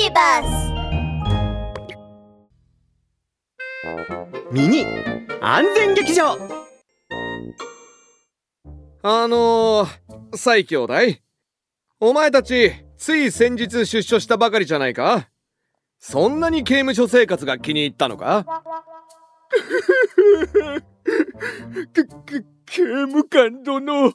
ビバスミニ安全劇場。あのー、最兄弟お前たちつい先日出所したばかりじゃないか？そんなに刑務所生活が気に入ったのか？刑務官殿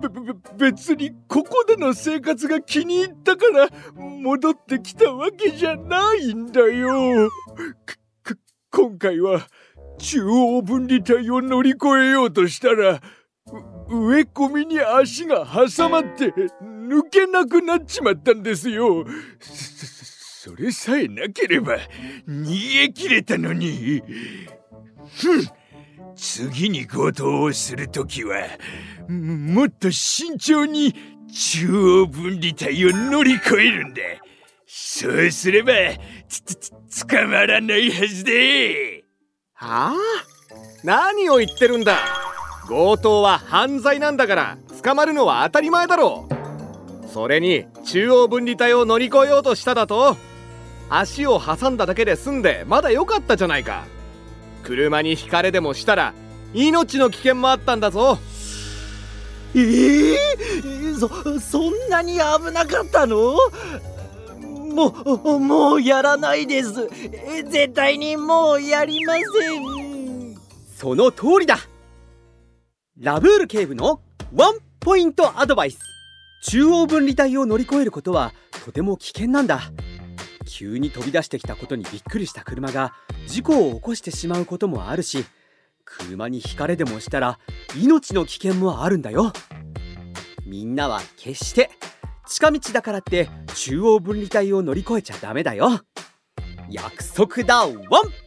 べべべ別にここでの生活が気に入ったから戻ってきたわけじゃないんだよ。今回は中央分離帯を乗り越えようとしたら植え込みに足が挟まって抜けなくなっちまったんですよ。それさえなければ逃げ切れたのに。ふん次に強盗をするときはもっと慎重に中央分離帯を乗り越えるんだ。そうすればつ捕まらないはずではあ？何を言ってるんだ。強盗は犯罪なんだから捕まるのは当たり前だろう。それに中央分離帯を乗り越えようとしただと足を挟んだだけで済んでまだ良かったじゃないか。車にひかれでもしたら命の危険もあったんだぞ。ええー、そそんなに危なかったの？もうもうやらないです。絶対にもうやりません。その通りだ。ラブール警部のワンポイントアドバイス。中央分離帯を乗り越えることはとても危険なんだ急に飛び出してきたことにびっくりした車が事故を起こしてしまうこともあるし車にひかれでもしたら命の危険もあるんだよ。みんなは決して近道だからって中央分離帯を乗り越えちゃダメだよ。約束だワン！